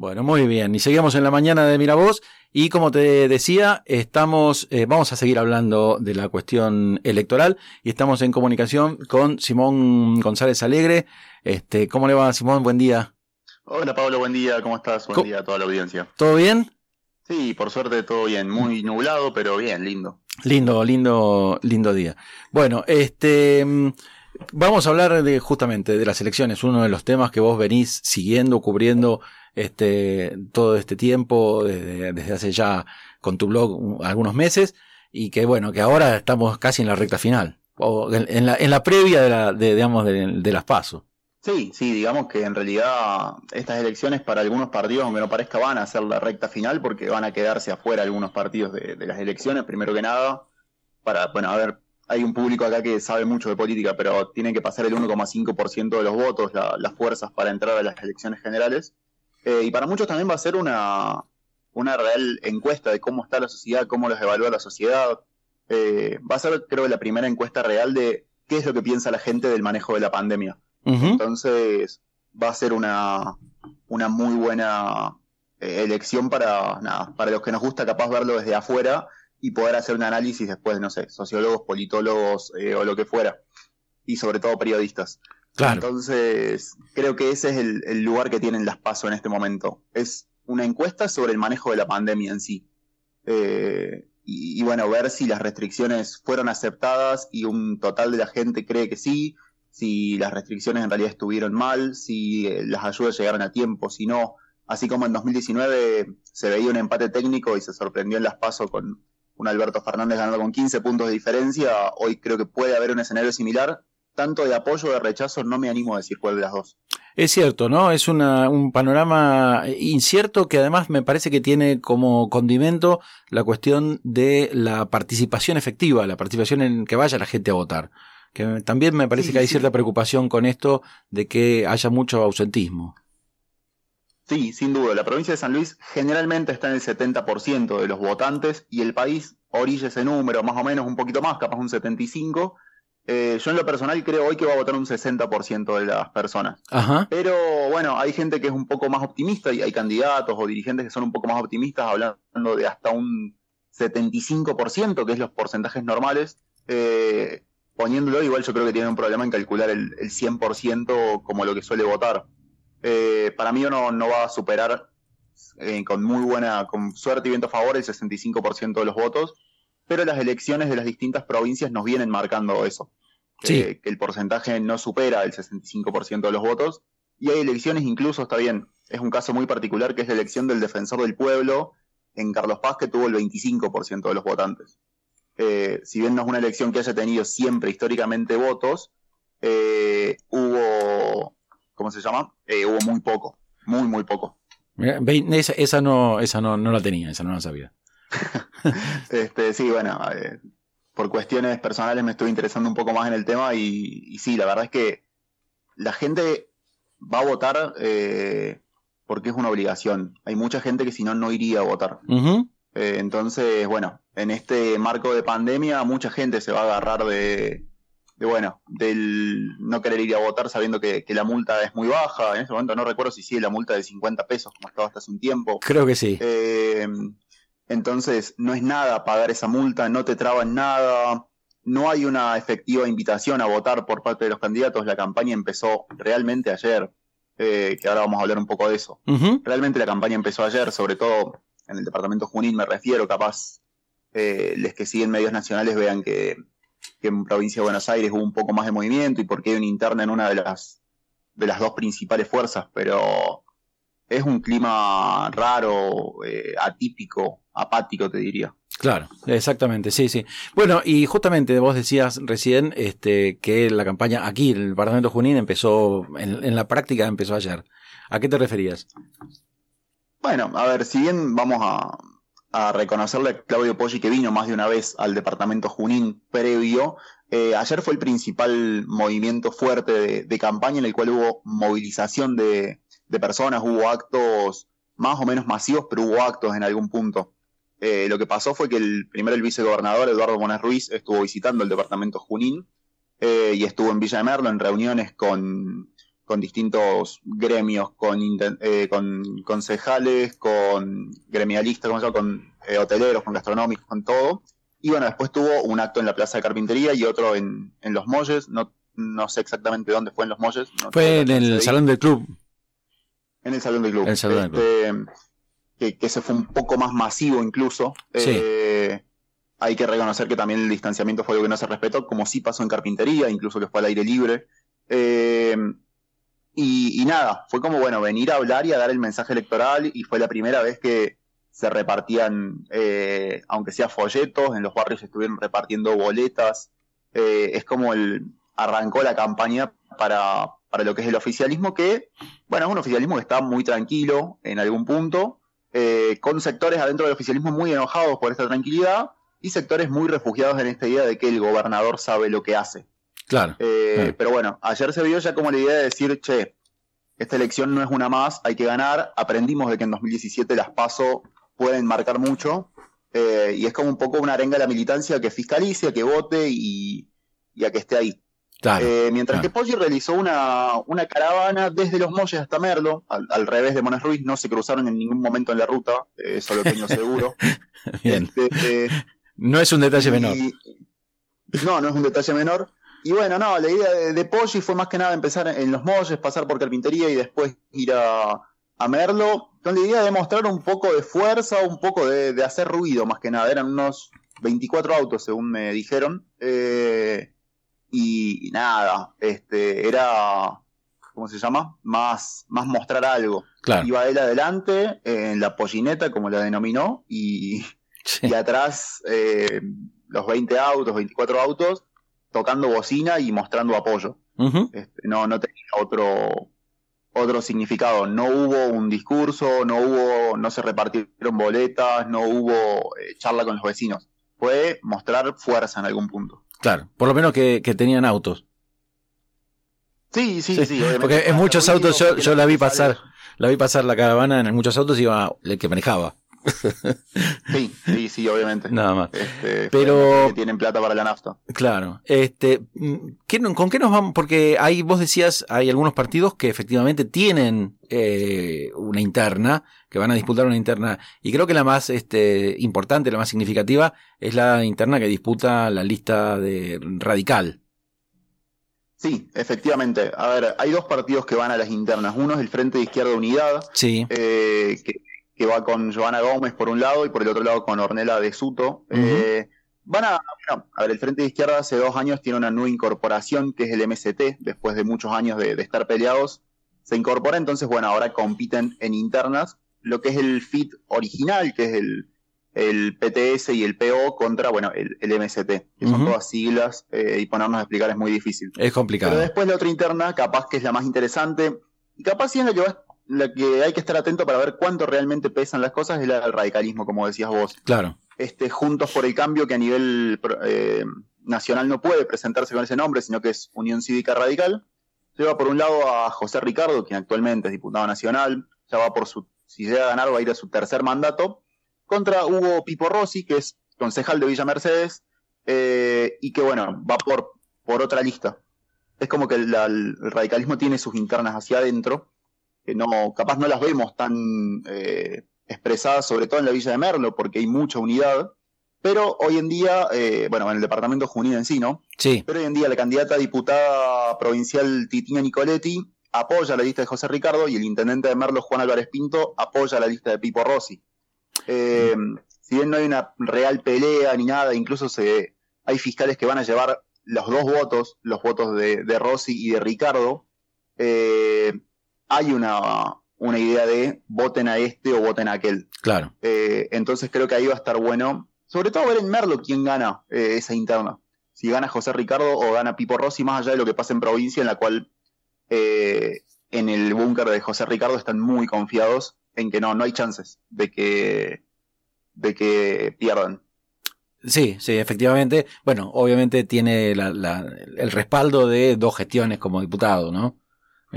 Bueno, muy bien. Y seguimos en la mañana de Miravoz. Y como te decía, estamos, eh, vamos a seguir hablando de la cuestión electoral. Y estamos en comunicación con Simón González Alegre. Este, ¿cómo le va, Simón? Buen día. Hola, Pablo. Buen día. ¿Cómo estás? Buen día a toda la audiencia. ¿Todo bien? Sí, por suerte todo bien. Muy nublado, pero bien, lindo. Lindo, lindo, lindo día. Bueno, este, mm, vamos a hablar de justamente de las elecciones, uno de los temas que vos venís siguiendo, cubriendo este, todo este tiempo, desde, hace ya con tu blog algunos meses, y que bueno, que ahora estamos casi en la recta final, o en, la, en la previa de, la, de, digamos, de, las pasos. Sí, sí, digamos que en realidad estas elecciones para algunos partidos, aunque no parezca, van a ser la recta final porque van a quedarse afuera algunos partidos de, las elecciones, primero que nada, para, bueno, a ver, hay un público acá que sabe mucho de política, pero tiene que pasar el 1,5% de los votos, las fuerzas para entrar a las elecciones generales. Eh, y para muchos también va a ser una, una real encuesta de cómo está la sociedad, cómo los evalúa la sociedad. Eh, va a ser, creo, la primera encuesta real de qué es lo que piensa la gente del manejo de la pandemia. Entonces, va a ser una, una muy buena eh, elección para, nada, para los que nos gusta capaz verlo desde afuera y poder hacer un análisis después, no sé, sociólogos, politólogos o lo que fuera. Y sobre todo periodistas. Entonces, creo que ese es el, lugar que tienen las PASO en este momento. Es una encuesta sobre el manejo de la pandemia en sí. Eh, y, bueno, ver si las restricciones fueron aceptadas y un total de la gente cree que sí, si las restricciones en realidad estuvieron mal, si eh, las ayudas llegaron a tiempo, si no. Así como en 2019 se veía un empate técnico y se sorprendió en las PASO con un Alberto Fernández ganando con 15 puntos de diferencia, hoy creo que puede haber un escenario similar tanto de apoyo o de rechazo, no me animo a decir cuál de las dos. Es cierto, ¿no? Es un panorama incierto que además me parece que tiene como condimento la cuestión de la participación efectiva, la participación en que vaya la gente a votar. Que también me parece que hay cierta preocupación con esto de que haya mucho ausentismo. Sí, sin duda. La provincia de San Luis generalmente está en el 70% de los votantes y el país orilla ese número, más o menos un poquito más, capaz un 75%, eh, yo en lo personal creo hoy que va a votar un 60% de las personas. Pero bueno, hay gente que es un poco más optimista y hay candidatos o dirigentes que son un poco más optimistas hablando de hasta un 75%, que es los porcentajes normales. Eh, poniéndolo, igual yo creo que tiene un problema en calcular el, 100% como lo que suele votar. Eh, para mí no, no va a superar con muy buena, con suerte y viento a favor el 65% de los votos pero las elecciones de las distintas provincias nos vienen marcando eso. Que, el porcentaje no supera el 65% de los votos. Y hay elecciones, incluso está bien, es un caso muy particular que es la elección del defensor del pueblo en Carlos Paz, que tuvo el 25% de los votantes. Eh, si bien no es una elección que haya tenido siempre históricamente votos, eh, hubo, ¿cómo se llama? Eh, hubo muy poco, muy, muy poco. Esa, esa, no, esa no, no la tenía, esa no la sabía. este, sí, bueno, eh, por cuestiones personales me estuve interesando un poco más en el tema y, sí, la verdad es que la gente va a votar eh, porque es una obligación. Hay mucha gente que si no, no iría a votar. Eh, entonces, bueno, en este marco de pandemia, mucha gente se va a agarrar de, bueno, del no querer ir a votar sabiendo que, la multa es muy baja. En ese momento no recuerdo si sigue la multa de 50 pesos, como estaba hasta hace un tiempo. Creo que sí. Entonces, no es nada pagar esa multa, no te traban nada, no hay una efectiva invitación a votar por parte de los candidatos. La campaña empezó realmente ayer, eh, que ahora vamos a hablar un poco de eso. Realmente la campaña empezó ayer, sobre todo en el departamento Junín me refiero, capaz eh, les que siguen medios nacionales vean que, en provincia de Buenos Aires hubo un poco más de movimiento y porque hay una interna en una de las, de las dos principales fuerzas, pero es un clima raro, eh, atípico, apático, te diría. Claro, exactamente, sí, sí. Bueno, y justamente vos decías recién este, que la campaña aquí, en el Parlamento Junín, empezó, en, la práctica empezó ayer. ¿A qué te referías? Bueno, a ver, si bien vamos a, reconocerle a Claudio Poggi que vino más de una vez al departamento Junín previo, eh, ayer fue el principal movimiento fuerte de, campaña en el cual hubo movilización de, de personas, hubo actos más o menos masivos, pero hubo actos en algún punto. Eh, lo que pasó fue que el primero el vicegobernador Eduardo Bonas Ruiz estuvo visitando el departamento Junín eh, y estuvo en Villa de Merlo en reuniones con, con distintos gremios, con, eh, con concejales, con gremialistas, con eh, hoteleros, con gastronómicos, con todo. Y bueno, después tuvo un acto en la Plaza de Carpintería y otro en, en Los Molles. No, no sé exactamente dónde fue en Los Molles. fue en el Salón del Club. En el Salón del Club. Este, que, que se fue un poco más masivo incluso. Eh, hay que reconocer que también el distanciamiento fue algo que no se respetó, como sí pasó en carpintería, incluso que fue al aire libre. Eh, y, nada, fue como, bueno, venir a hablar y a dar el mensaje electoral y fue la primera vez que se repartían, eh, aunque sea folletos, en los barrios estuvieron repartiendo boletas. Eh, es como el arrancó la campaña para, para lo que es el oficialismo, que, bueno, es un oficialismo que está muy tranquilo en algún punto, con sectores adentro del oficialismo muy enojados por esta tranquilidad, y sectores muy refugiados en esta idea de que el gobernador sabe lo que hace. Claro, eh, Pero bueno, ayer se vio ya como la idea de decir, che, esta elección no es una más, hay que ganar. Aprendimos de que en 2017 las PASO pueden marcar mucho. Eh, y es como un poco una arenga de la militancia que fiscalice, que vote y, a que esté ahí. Claro, eh, mientras que Poggi realizó una, una, caravana desde Los Molles hasta Merlo, al, revés de Mones Ruiz, no se cruzaron en ningún momento en la ruta, eso lo tengo seguro. Bien. Este, no es un detalle menor. no, no es un detalle menor. Y bueno, no, la idea de, de Poggi fue más que nada empezar en los molles, pasar por carpintería y después ir a, Merlo, con la idea de mostrar un poco de fuerza, un poco de, hacer ruido más que nada. Eran unos 24 autos, según me dijeron. Eh, y, nada, este, era, ¿cómo se llama? Más, más mostrar algo. Iba él adelante, en la pollineta, como la denominó, y, y atrás eh, los 20 autos, 24 autos, tocando bocina y mostrando apoyo. Este, no, no tenía otro, otro significado. No hubo un discurso, no hubo, no se repartieron boletas, no hubo eh, charla con los vecinos. Fue mostrar fuerza en algún punto. Claro, por lo menos que, tenían autos. Sí, sí, sí. porque en muchos autos yo, yo la vi pasar, la vi pasar la caravana, en muchos autos iba el que manejaba. Sí, sí, sí, obviamente. Nada más. Este, Pero tienen plata para la nafta. Claro. Este, ¿con qué nos vamos? Porque ahí vos decías, hay algunos partidos que efectivamente tienen eh, una interna, que van a disputar una interna, y creo que la más este, importante, la más significativa, es la interna que disputa la lista de radical. Sí, efectivamente. A ver, hay dos partidos que van a las internas. Uno es el Frente de Izquierda Unidad, sí. eh, que que va con Joana Gómez por un lado y por el otro lado con Ornella de Suto. Eh, van a, a ver, el Frente de Izquierda hace dos años tiene una nueva incorporación que es el MST, después de muchos años de, estar peleados, se incorpora, entonces, bueno, ahora compiten en internas, lo que es el FIT original, que es el, el PTS y el PO contra, bueno, el, MST, que son todas siglas eh, y ponernos a explicar es muy difícil. Es complicado. Pero después la otra interna, capaz que es la más interesante, y capaz sí es la que va la que hay que estar atento para ver cuánto realmente pesan las cosas es el radicalismo, como decías vos. Claro. Este, Juntos por el Cambio, que a nivel eh, nacional no puede presentarse con ese nombre, sino que es Unión Cívica Radical. Lleva por un lado a José Ricardo, quien actualmente es diputado nacional, ya va por su, si llega a ganar, va a ir a su tercer mandato, contra Hugo Pipo Rossi, que es concejal de Villa Mercedes, eh, y que bueno, va por, por otra lista. Es como que el radicalismo tiene sus internas hacia adentro, que no, capaz no las vemos tan eh, expresadas, sobre todo en la Villa de Merlo, porque hay mucha unidad. Pero hoy en día, eh, bueno, en el departamento Junín en sí, ¿no? Sí. Pero hoy en día la candidata a diputada provincial Titina Nicoletti apoya la lista de José Ricardo y el intendente de Merlo, Juan Álvarez Pinto, apoya la lista de Pipo Rossi. Eh, si bien no hay una real pelea ni nada, incluso se, hay fiscales que van a llevar los dos votos, los votos de, de Rossi y de Ricardo, eh, hay una, una idea de voten a este o voten a aquel. Claro. Eh, entonces creo que ahí va a estar bueno, sobre todo ver en Merlo quién gana eh, esa interna. Si gana José Ricardo o gana Pipo Rossi, más allá de lo que pasa en provincia, en la cual eh, en el búnker de José Ricardo están muy confiados en que no, no hay chances de que, de que pierdan. Sí, sí, efectivamente. Bueno, obviamente tiene el respaldo de dos gestiones como diputado, ¿no?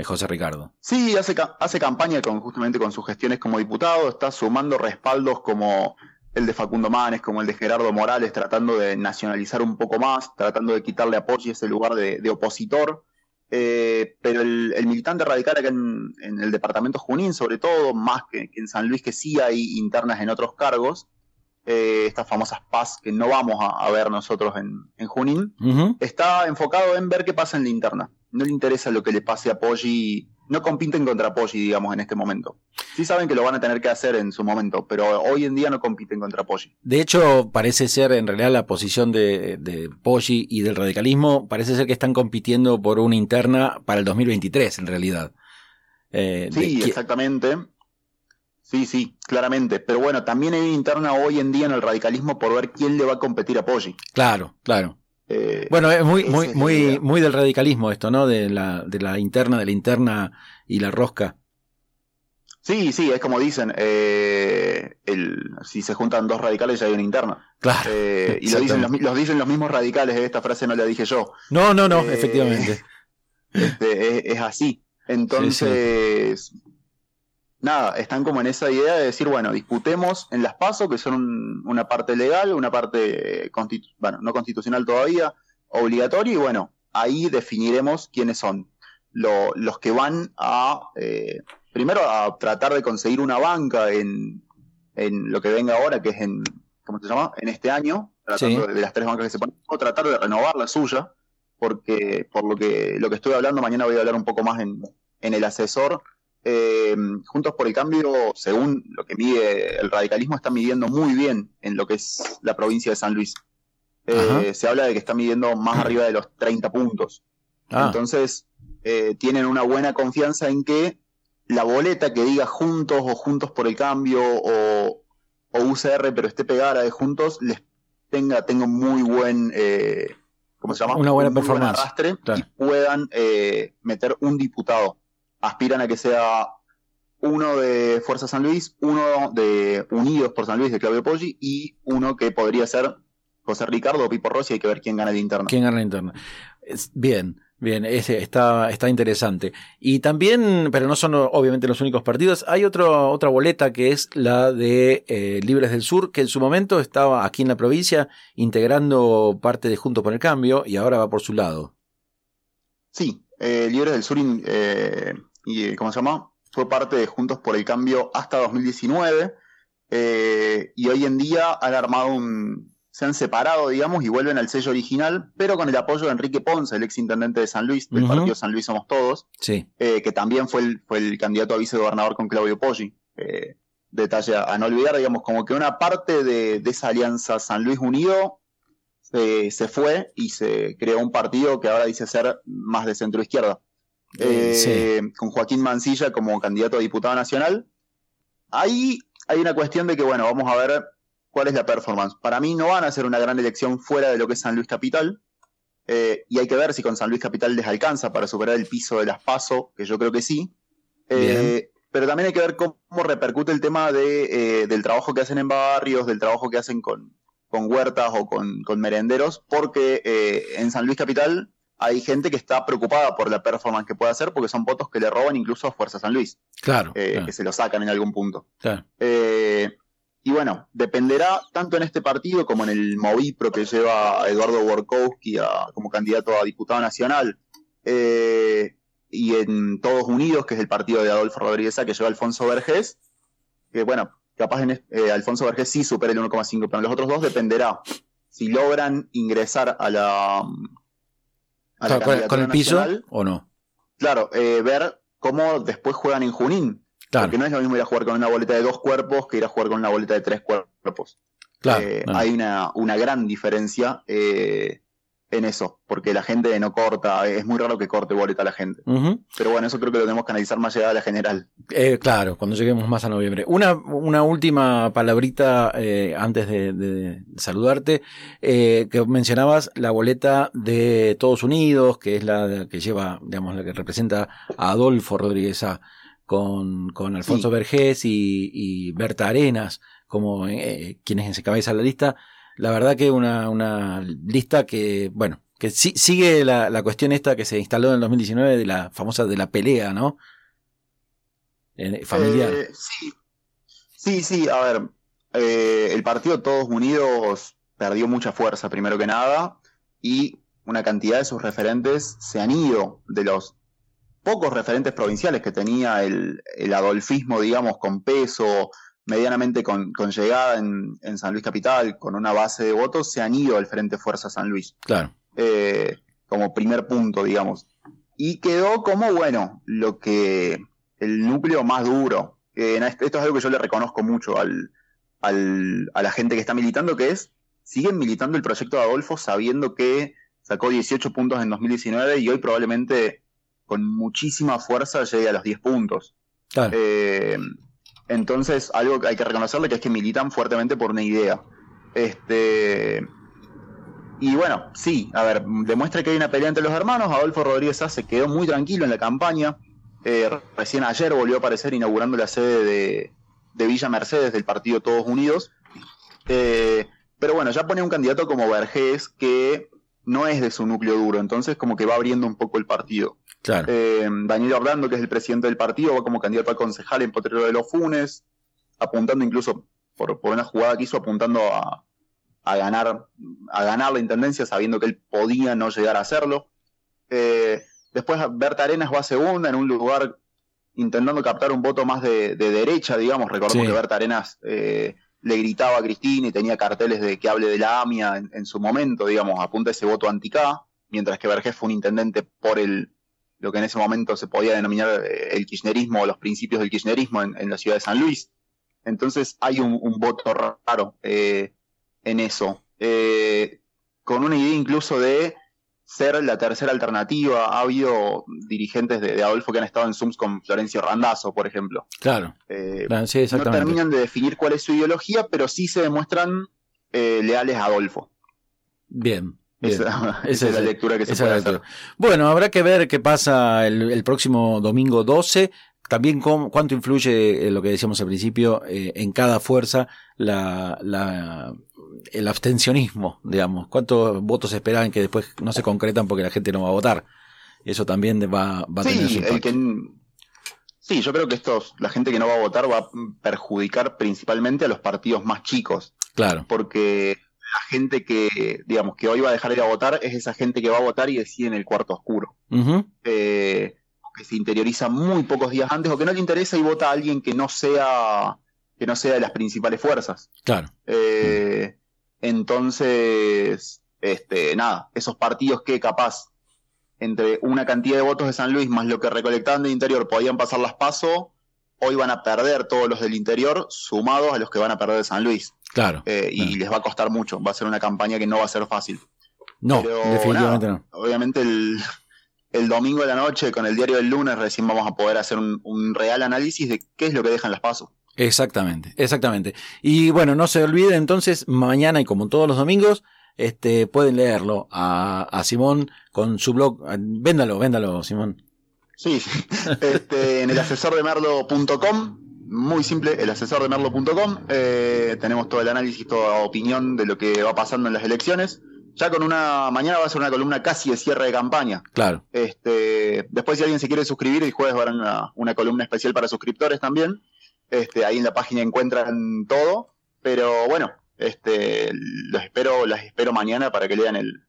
José Ricardo. Sí, hace, hace campaña con, justamente con sus gestiones como diputado, está sumando respaldos como el de Facundo Manes, como el de Gerardo Morales, tratando de nacionalizar un poco más, tratando de quitarle apoyo ese lugar de, opositor. Eh, pero el, militante radical acá en, el departamento Junín, sobre todo, más que, en San Luis, que sí hay internas en otros cargos, eh, estas famosas PAS que no vamos a, ver nosotros en, Junín, está enfocado en ver qué pasa en la interna. No le interesa lo que le pase a Poggi no compiten contra Poggi, digamos, en este momento. Sí saben que lo van a tener que hacer en su momento, pero hoy en día no compiten contra Poggi. De hecho, parece ser en realidad la posición de, de Poggi y del radicalismo, parece ser que están compitiendo por una interna para el 2023, en realidad. Eh, sí, exactamente. Sí, sí, claramente. Pero bueno, también hay una interna hoy en día en el radicalismo por ver quién le va a competir a Poggi. Claro, claro. Eh, bueno, es muy, muy, muy, muy del radicalismo esto, ¿no? De la, de la interna, de la interna y la rosca. Sí, sí, es como dicen, eh, el, si se juntan dos radicales ya hay una interna. Claro. Eh, y lo dicen los, dicen los mismos radicales, esta frase no la dije yo. No, no, no, efectivamente. Este, es, así. Entonces, nada, están como en esa idea de decir, bueno, disputemos en las pasos, que son una parte legal, una parte, bueno, no constitucional todavía, obligatoria, y bueno, ahí definiremos quiénes son los que van a, eh, primero a tratar de conseguir una banca en, en lo que venga ahora, que es en, ¿cómo se llama? En este año, tratando de, las tres bancas que se ponen, o tratar de renovar la suya, porque por lo que, lo que estoy hablando, mañana voy a hablar un poco más en, en el asesor, eh, Juntos por el Cambio, según lo que mide el radicalismo, está midiendo muy bien en lo que es la provincia de San Luis. Eh, se habla de que está midiendo más arriba de los 30 puntos. Ah. Entonces, eh, tienen una buena confianza en que la boleta que diga Juntos o Juntos por el Cambio o, UCR, pero esté pegada de Juntos, les tenga, tenga muy buen. ¿Cómo se llama? Una buena performance. arrastre y puedan meter un diputado aspiran a que sea uno de Fuerza San Luis, uno de Unidos por San Luis de Claudio Poggi y uno que podría ser José Ricardo o Pipo Rossi, hay que ver quién gana el interno. ¿Quién gana el interno? Bien, bien, ese está, está interesante. Y también, pero no son obviamente los únicos partidos, hay otro, otra boleta que es la de eh, Libres del Sur, que en su momento estaba aquí en la provincia integrando parte de Junto por el Cambio y ahora va por su lado. Sí, eh, Libres del Sur eh, y ¿cómo se llama? Fue parte de Juntos por el Cambio hasta 2019 eh, y hoy en día han armado un, se han separado, digamos, y vuelven al sello original, pero con el apoyo de Enrique Ponce, el ex intendente de San Luis, del partido San Luis Somos Todos, sí. Eh, que también fue el, fue el candidato a vicegobernador con Claudio Poggi. Eh, detalle a no olvidar, digamos, como que una parte de, de esa alianza San Luis Unido se fue y se creó un partido que ahora dice ser más de centro izquierda. Eh, con Joaquín Mancilla como candidato a diputado nacional. Ahí hay una cuestión de que, bueno, vamos a ver cuál es la performance. Para mí no van a ser una gran elección fuera de lo que es San Luis Capital. Eh, y hay que ver si con San Luis Capital les alcanza para superar el piso de las PASO, que yo creo que sí. Eh, pero también hay que ver cómo, repercute el tema de, del trabajo que hacen en barrios, del trabajo que hacen con, con huertas o con, con merenderos, porque en San Luis Capital hay gente que está preocupada por la performance que puede hacer porque son votos que le roban incluso a Fuerza San Luis. Claro. Eh, que se lo sacan en algún punto. Claro. Eh, y bueno, dependerá tanto en este partido como en el Movipro que lleva a Eduardo Borkowski como candidato a diputado nacional. Eh, y en Todos Unidos, que es el partido de Adolfo Rodríguez que lleva Alfonso Vergés. Que bueno, capaz en, Alfonso Vergés sí supera el 1,5, pero en los otros dos dependerá si logran ingresar a la con, el piso o no. Claro, eh, ver cómo después juegan en Junín. Porque no es lo mismo ir a jugar con una boleta de dos cuerpos que ir a jugar con una boleta de tres cuerpos. Claro, eh, Hay una, una, gran diferencia. Eh, en eso, porque la gente no corta, es muy raro que corte boleta la gente. Pero bueno, eso creo que lo tenemos que analizar más allá de la general. Eh, claro, cuando lleguemos más a noviembre. Una, una última palabrita eh, antes de, saludarte, eh, que mencionabas la boleta de Todos Unidos, que es la que lleva, digamos, la que representa a Adolfo Rodríguez A, con, con Alfonso Vergés y, Berta Arenas como quienes encabezan la lista la verdad que una, una lista que, bueno, que sigue la, la, cuestión esta que se instaló en el 2019 de la famosa de la pelea, ¿no? familiar. Eh, sí, sí, sí, a ver, eh, el partido Todos Unidos perdió mucha fuerza primero que nada y una cantidad de sus referentes se han ido de los pocos referentes provinciales que tenía el, adolfismo, digamos, con peso, medianamente con, llegada en, San Luis Capital, con una base de votos, se han ido al Frente Fuerza San Luis. Claro. Eh, como primer punto, digamos. Y quedó como, bueno, lo que el núcleo más duro. esto es algo que yo le reconozco mucho al, al, a la gente que está militando, que es, siguen militando el proyecto de Adolfo sabiendo que sacó 18 puntos en 2019 y hoy probablemente con muchísima fuerza llegue a los 10 puntos. Eh, entonces, algo que hay que reconocerle que es que militan fuertemente por una idea. Este. Y bueno, sí, a ver, demuestra que hay una pelea entre los hermanos. Adolfo Rodríguez se quedó muy tranquilo en la campaña. Eh, recién ayer volvió a aparecer inaugurando la sede de, Villa Mercedes del partido Todos Unidos. Eh, pero bueno, ya pone un candidato como Vergés que no es de su núcleo duro, entonces como que va abriendo un poco el partido. Eh, Daniel Orlando, que es el presidente del partido, va como candidato a concejal en Potrero de los Funes, apuntando incluso por, una jugada que hizo, apuntando a, ganar, a ganar la intendencia, sabiendo que él podía no llegar a hacerlo. Eh, después Berta Arenas va a segunda en un lugar intentando captar un voto más de, derecha, digamos. Recordemos que Berta Arenas eh, le gritaba a Cristina y tenía carteles de que hable de la AMIA en, su momento, digamos, apunta ese voto anti-K, mientras que Vergés fue un intendente por el lo que en ese momento se podía denominar eh, el kirchnerismo o los principios del kirchnerismo en, la ciudad de San Luis. Entonces hay un, voto raro eh, en eso, eh, con una idea incluso de ser la tercera alternativa. Ha habido dirigentes de, Adolfo que han estado en Zooms con Florencio Randazo, por ejemplo. Claro. no terminan de definir cuál es su ideología, pero sí se demuestran leales a Adolfo. Bien. Esa, es la lectura que se puede hacer. Bueno, habrá que ver qué pasa el, próximo domingo 12. También cuánto influye eh, lo que decíamos al principio eh, en cada fuerza la, el abstencionismo, digamos. ¿Cuántos votos esperan que después no se concretan porque la gente no va a votar? Eso también va, va a tener su Sí, yo creo que estos, la gente que no va a votar va a perjudicar principalmente a los partidos más chicos. Claro. Porque la gente que, digamos, que hoy va a dejar ir a votar es esa gente que va a votar y decide en el cuarto oscuro. Eh, que se interioriza muy pocos días antes o que no le interesa y vota a alguien que no sea que no sea de las principales fuerzas. Claro. Eh, entonces, este, nada, esos partidos que capaz entre una cantidad de votos de San Luis más lo que recolectaban del interior podían pasar las pasos hoy van a perder todos los del interior sumados a los que van a perder de San Luis. Claro. Eh, y les va a costar mucho. Va a ser una campaña que no va a ser fácil. No, definitivamente no. Obviamente el, domingo de la noche con el diario del lunes recién vamos a poder hacer un, real análisis de qué es lo que dejan las pasos. Exactamente, exactamente. Y bueno, no se olviden entonces, mañana y como todos los domingos, este, pueden leerlo a, a Simón con su blog. Véndalo, véndalo, Simón. Sí, este, en el asesor de merlo.com, muy simple, el asesor de merlo.com, eh, tenemos todo el análisis, toda opinión de lo que va pasando en las elecciones. Ya con una, mañana va a ser una columna casi de cierre de campaña. Claro. Este, después si alguien se quiere suscribir, el jueves va a haber una, columna especial para suscriptores también. Este, ahí en la página encuentran todo. Pero bueno, este, los espero, las espero mañana para que lean el,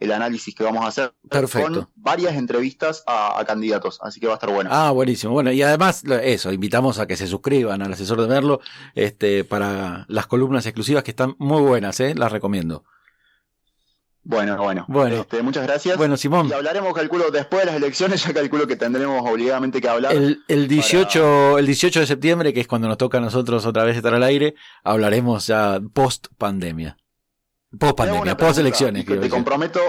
el análisis que vamos a hacer Perfecto. con varias entrevistas a, candidatos, así que va a estar bueno. Ah, buenísimo. Bueno, y además eso, invitamos a que se suscriban al asesor de Merlo este, para las columnas exclusivas que están muy buenas, ¿eh? las recomiendo. Bueno, bueno. bueno este, muchas gracias. Bueno, Simón. Y hablaremos, calculo, después de las elecciones, ya calculo que tendremos obligadamente que hablar. El, el 18, el 18 de septiembre, que es cuando nos toca a nosotros otra vez estar al aire, hablaremos ya post pandemia. Post pandemia, post elecciones. te comprometo,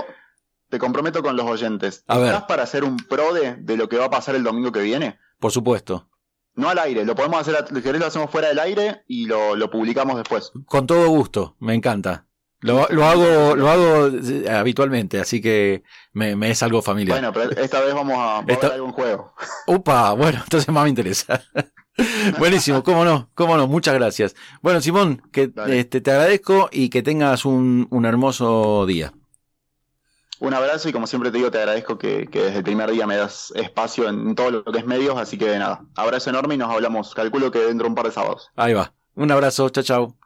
te comprometo con los oyentes. ¿Estás para hacer un pro de, de, lo que va a pasar el domingo que viene? Por supuesto. No al aire, lo podemos hacer, si lo hacemos fuera del aire y lo, lo publicamos después. Con todo gusto, me encanta. Lo, lo, hago, lo hago eh, habitualmente, así que me, me, es algo familiar. Bueno, pero esta vez vamos a, ver algún juego. Upa, bueno, entonces más me interesa. Buenísimo, cómo no, cómo no, muchas gracias. Bueno, Simón, que este, te agradezco y que tengas un, un, hermoso día. Un abrazo y como siempre te digo, te agradezco que, que, desde el primer día me das espacio en todo lo que es medios, así que nada, abrazo enorme y nos hablamos, calculo que dentro de un par de sábados. Ahí va, un abrazo, chao, chao.